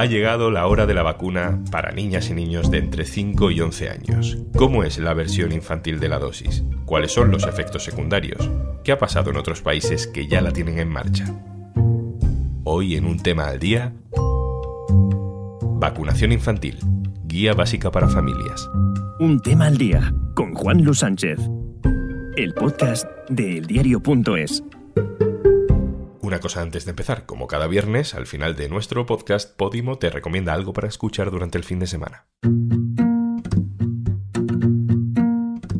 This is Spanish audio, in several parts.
Ha llegado la hora de la vacuna para niñas y niños de entre 5 y 11 años. ¿Cómo es la versión infantil de la dosis? ¿Cuáles son los efectos secundarios? ¿Qué ha pasado en otros países que ya la tienen en marcha? Hoy en un tema al día, vacunación infantil, guía básica para familias. Un tema al día con Juan Luis Sánchez, el podcast de eldiario.es. Una cosa antes de empezar, como cada viernes, al final de nuestro podcast, Podimo te recomienda algo para escuchar durante el fin de semana.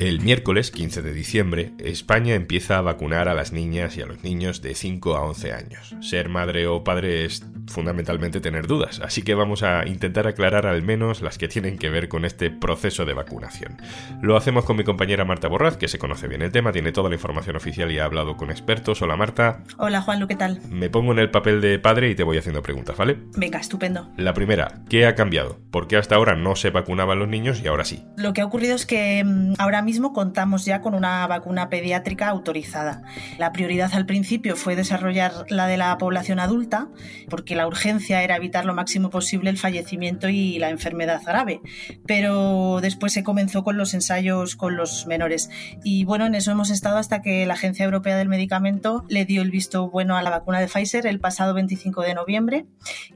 El miércoles 15 de diciembre, España empieza a vacunar a las niñas y a los niños de 5 a 11 años. Ser madre o padre es fundamentalmente tener dudas, así que vamos a intentar aclarar al menos las que tienen que ver con este proceso de vacunación. Lo hacemos con mi compañera Marta Borraz, que se conoce bien el tema, tiene toda la información oficial y ha hablado con expertos. Hola Marta. Hola Juan, ¿qué tal? Me pongo en el papel de padre y te voy haciendo preguntas, ¿vale? Venga, estupendo. La primera, ¿qué ha cambiado? ¿Por qué hasta ahora no se vacunaban los niños y ahora sí? Lo que ha ocurrido es que mm, ahora mismo contamos ya con una vacuna pediátrica autorizada. La prioridad al principio fue desarrollar la de la población adulta, porque la urgencia era evitar lo máximo posible el fallecimiento y la enfermedad grave. Pero después se comenzó con los ensayos con los menores. Y bueno, en eso hemos estado hasta que la Agencia Europea del Medicamento le dio el visto bueno a la vacuna de Pfizer el pasado 25 de noviembre.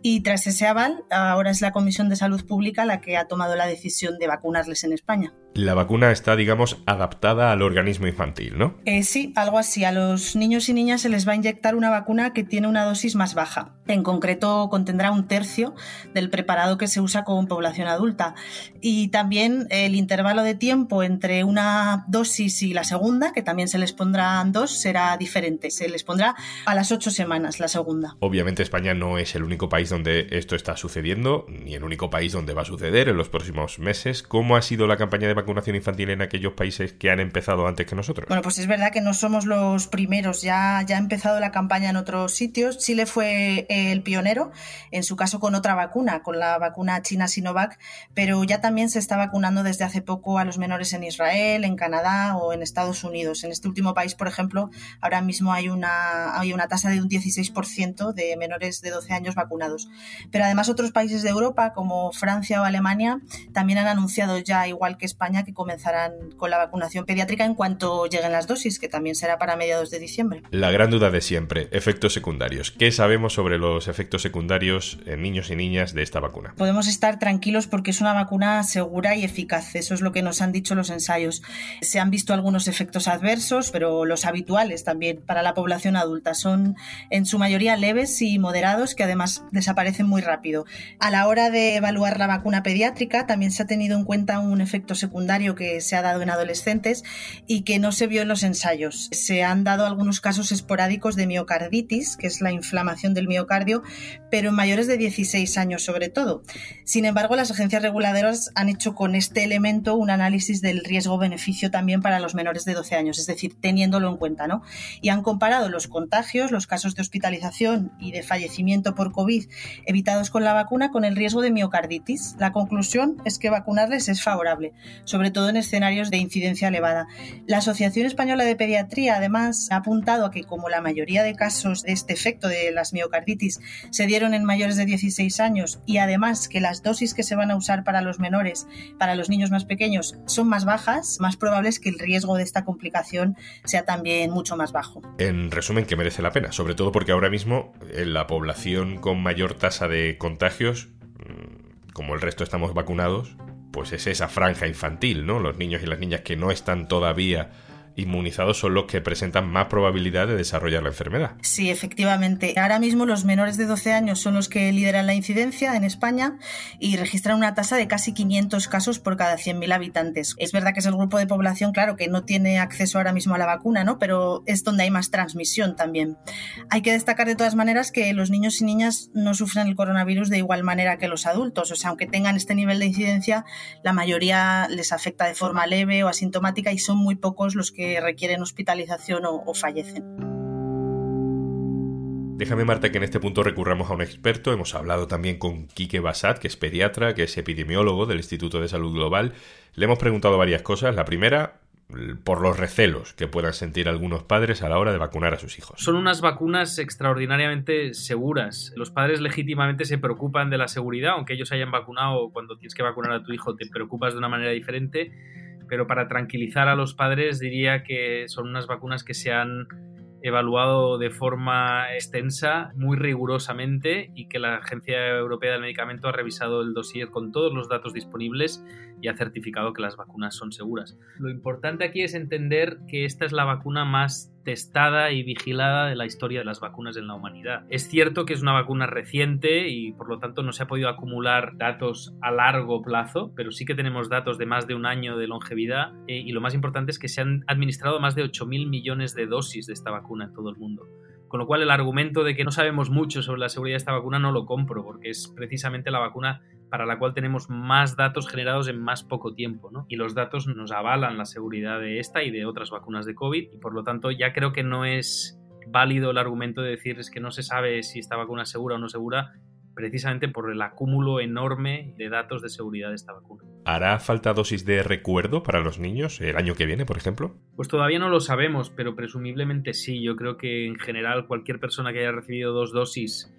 Y tras ese aval, ahora es la Comisión de Salud Pública la que ha tomado la decisión de vacunarles en España. La vacuna está, digamos, adaptada al organismo infantil, ¿no? Eh, sí, algo así. A los niños y niñas se les va a inyectar una vacuna que tiene una dosis más baja. En concreto, contendrá un tercio del preparado que se usa con población adulta. Y también el intervalo de tiempo entre una dosis y la segunda, que también se les pondrán dos, será diferente. Se les pondrá a las ocho semanas la segunda. Obviamente España no es el único país donde esto está sucediendo, ni el único país donde va a suceder en los próximos meses. ¿Cómo ha sido la campaña de vacunación infantil en aquellos países que han empezado antes que nosotros? Bueno, pues es verdad que no somos los primeros. Ya, ya ha empezado la campaña en otros sitios. Chile fue el pionero, en su caso con otra vacuna, con la vacuna china Sinovac, pero ya también se está vacunando desde hace poco a los menores en Israel, en Canadá o en Estados Unidos. En este último país, por ejemplo, ahora mismo hay una, hay una tasa de un 16% de menores de 12 años vacunados. Pero además otros países de Europa, como Francia o Alemania, también han anunciado ya, igual que España, que comenzarán con la vacunación pediátrica en cuanto lleguen las dosis, que también será para mediados de diciembre. La gran duda de siempre, efectos secundarios. ¿Qué sabemos sobre los efectos secundarios en niños y niñas de esta vacuna? Podemos estar tranquilos porque es una vacuna segura y eficaz. Eso es lo que nos han dicho los ensayos. Se han visto algunos efectos adversos, pero los habituales también para la población adulta son en su mayoría leves y moderados que además desaparecen muy rápido. A la hora de evaluar la vacuna pediátrica también se ha tenido en cuenta un efecto secundario que se ha dado en adolescentes y que no se vio en los ensayos. Se han dado algunos casos esporádicos de miocarditis, que es la inflamación del miocardio, pero en mayores de 16 años sobre todo. Sin embargo, las agencias reguladoras han hecho con este elemento un análisis del riesgo-beneficio también para los menores de 12 años, es decir, teniéndolo en cuenta, ¿no? Y han comparado los contagios, los casos de hospitalización y de fallecimiento por COVID evitados con la vacuna con el riesgo de miocarditis. La conclusión es que vacunarles es favorable, sobre todo en escenarios de incidencia elevada. La Asociación Española de Pediatría, además, ha apuntado a que como la mayoría de casos de este efecto de las miocarditis se dieron en mayores de 16 años y además que las dosis que se van a usar para los menores, para los niños más pequeños, son más bajas, más probable es que el riesgo de esta complicación sea también mucho más bajo. En resumen, que merece la pena, sobre todo porque ahora mismo en la población con mayor tasa de contagios, mm, como el resto estamos vacunados, pues es esa franja infantil, ¿no? Los niños y las niñas que no están todavía inmunizados son los que presentan más probabilidad de desarrollar la enfermedad. Sí, efectivamente. Ahora mismo los menores de 12 años son los que lideran la incidencia en España y registran una tasa de casi 500 casos por cada 100.000 habitantes. Es verdad que es el grupo de población, claro, que no tiene acceso ahora mismo a la vacuna, ¿no? Pero es donde hay más transmisión también. Hay que destacar de todas maneras que los niños y niñas no sufren el coronavirus de igual manera que los adultos. O sea, aunque tengan este nivel de incidencia, la mayoría les afecta de forma leve o asintomática y son muy pocos los que requieren hospitalización o, o fallecen. Déjame, Marta, que en este punto recurramos a un experto. Hemos hablado también con Quique Basat, que es pediatra, que es epidemiólogo del Instituto de Salud Global. Le hemos preguntado varias cosas. La primera, por los recelos que puedan sentir algunos padres a la hora de vacunar a sus hijos. Son unas vacunas extraordinariamente seguras. Los padres legítimamente se preocupan de la seguridad, aunque ellos hayan vacunado cuando tienes que vacunar a tu hijo te preocupas de una manera diferente, pero para tranquilizar a los padres diría que son unas vacunas que se han evaluado de forma extensa, muy rigurosamente, y que la Agencia Europea del Medicamento ha revisado el dossier con todos los datos disponibles y ha certificado que las vacunas son seguras. Lo importante aquí es entender que esta es la vacuna más testada y vigilada de la historia de las vacunas en la humanidad. Es cierto que es una vacuna reciente y por lo tanto no se ha podido acumular datos a largo plazo, pero sí que tenemos datos de más de un año de longevidad eh, y lo más importante es que se han administrado más de 8.000 millones de dosis de esta vacuna en todo el mundo. Con lo cual el argumento de que no sabemos mucho sobre la seguridad de esta vacuna no lo compro, porque es precisamente la vacuna para la cual tenemos más datos generados en más poco tiempo, ¿no? Y los datos nos avalan la seguridad de esta y de otras vacunas de COVID y por lo tanto ya creo que no es válido el argumento de decir es que no se sabe si esta vacuna es segura o no segura precisamente por el acúmulo enorme de datos de seguridad de esta vacuna. ¿Hará falta dosis de recuerdo para los niños el año que viene, por ejemplo? Pues todavía no lo sabemos, pero presumiblemente sí. Yo creo que en general cualquier persona que haya recibido dos dosis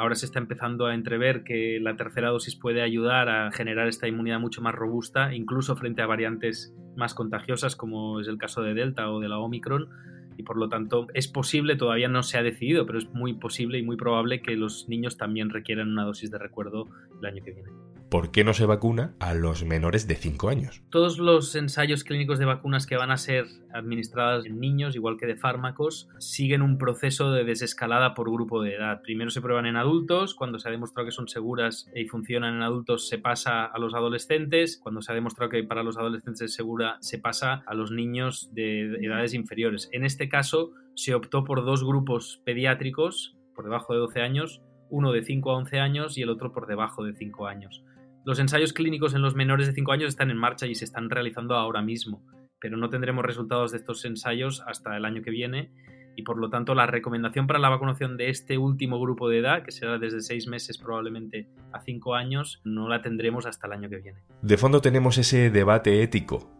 Ahora se está empezando a entrever que la tercera dosis puede ayudar a generar esta inmunidad mucho más robusta, incluso frente a variantes más contagiosas como es el caso de Delta o de la Omicron. Y por lo tanto es posible, todavía no se ha decidido, pero es muy posible y muy probable que los niños también requieran una dosis de recuerdo el año que viene. ¿Por qué no se vacuna a los menores de 5 años? Todos los ensayos clínicos de vacunas que van a ser administradas en niños, igual que de fármacos, siguen un proceso de desescalada por grupo de edad. Primero se prueban en adultos, cuando se ha demostrado que son seguras y funcionan en adultos se pasa a los adolescentes, cuando se ha demostrado que para los adolescentes es segura se pasa a los niños de edades inferiores. En este caso se optó por dos grupos pediátricos por debajo de 12 años, uno de 5 a 11 años y el otro por debajo de 5 años. Los ensayos clínicos en los menores de 5 años están en marcha y se están realizando ahora mismo, pero no tendremos resultados de estos ensayos hasta el año que viene y por lo tanto la recomendación para la vacunación de este último grupo de edad, que será desde 6 meses probablemente a 5 años, no la tendremos hasta el año que viene. De fondo tenemos ese debate ético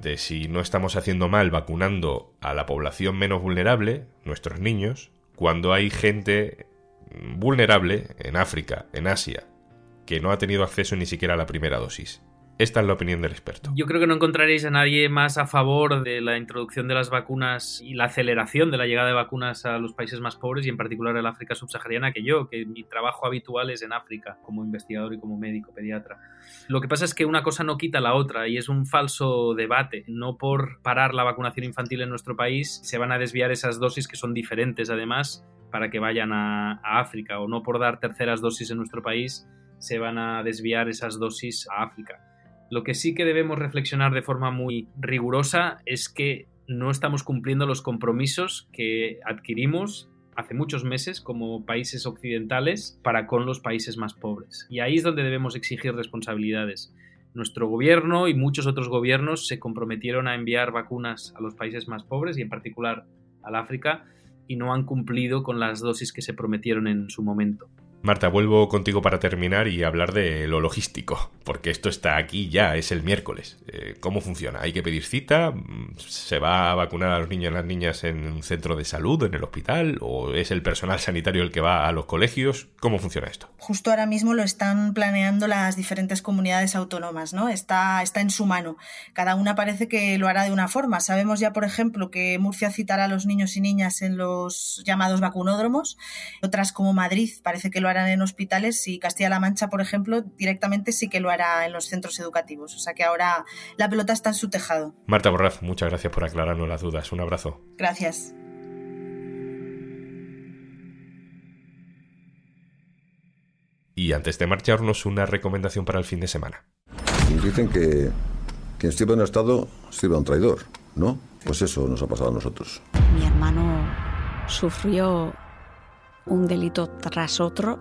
de si no estamos haciendo mal vacunando a la población menos vulnerable, nuestros niños, cuando hay gente vulnerable en África, en Asia, que no ha tenido acceso ni siquiera a la primera dosis. Esta es la opinión del experto. Yo creo que no encontraréis a nadie más a favor de la introducción de las vacunas y la aceleración de la llegada de vacunas a los países más pobres y en particular a la África subsahariana que yo, que mi trabajo habitual es en África como investigador y como médico pediatra. Lo que pasa es que una cosa no quita la otra y es un falso debate. No por parar la vacunación infantil en nuestro país se van a desviar esas dosis que son diferentes además para que vayan a, a África o no por dar terceras dosis en nuestro país se van a desviar esas dosis a África. Lo que sí que debemos reflexionar de forma muy rigurosa es que no estamos cumpliendo los compromisos que adquirimos hace muchos meses como países occidentales para con los países más pobres. Y ahí es donde debemos exigir responsabilidades. Nuestro gobierno y muchos otros gobiernos se comprometieron a enviar vacunas a los países más pobres y en particular al África y no han cumplido con las dosis que se prometieron en su momento. Marta, vuelvo contigo para terminar y hablar de lo logístico, porque esto está aquí ya, es el miércoles. Eh, ¿Cómo funciona? ¿Hay que pedir cita? ¿Se va a vacunar a los niños y las niñas en un centro de salud, en el hospital? ¿O es el personal sanitario el que va a los colegios? ¿Cómo funciona esto? Justo ahora mismo lo están planeando las diferentes comunidades autónomas, ¿no? Está, está en su mano. Cada una parece que lo hará de una forma. Sabemos ya, por ejemplo, que Murcia citará a los niños y niñas en los llamados vacunódromos. Otras como Madrid parece que lo harán en hospitales y Castilla-La Mancha, por ejemplo, directamente sí que lo hará en los centros educativos. O sea que ahora la pelota está en su tejado. Marta Borraz, muchas gracias por aclararnos las dudas. Un abrazo. Gracias. Y antes de marcharnos, una recomendación para el fin de semana. Dicen que quien sirve un Estado sirve a un traidor, ¿no? Pues eso nos ha pasado a nosotros. Mi hermano sufrió un delito tras otro,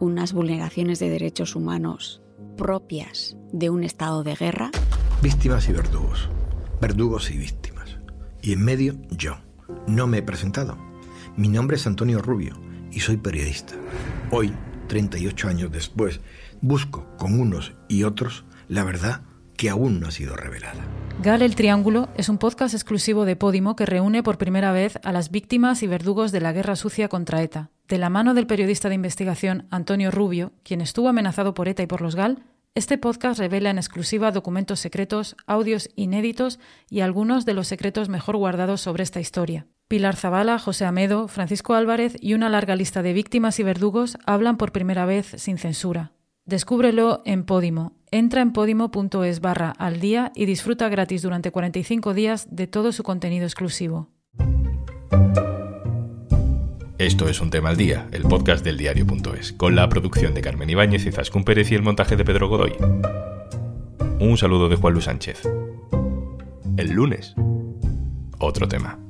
unas vulneraciones de derechos humanos propias de un estado de guerra. Víctimas y verdugos, verdugos y víctimas. Y en medio yo. No me he presentado. Mi nombre es Antonio Rubio y soy periodista. Hoy, 38 años después, busco con unos y otros la verdad aún no ha sido revelada. Gal el Triángulo es un podcast exclusivo de Podimo que reúne por primera vez a las víctimas y verdugos de la guerra sucia contra ETA. De la mano del periodista de investigación Antonio Rubio, quien estuvo amenazado por ETA y por los GAL, este podcast revela en exclusiva documentos secretos, audios inéditos y algunos de los secretos mejor guardados sobre esta historia. Pilar Zavala, José Amedo, Francisco Álvarez y una larga lista de víctimas y verdugos hablan por primera vez sin censura. Descúbrelo en Podimo. Entra en podimo.es barra al día y disfruta gratis durante 45 días de todo su contenido exclusivo. Esto es un tema al día, el podcast del diario.es, con la producción de Carmen Ibáñez y Zascún Pérez y el montaje de Pedro Godoy. Un saludo de Juan Luis Sánchez. El lunes, otro tema.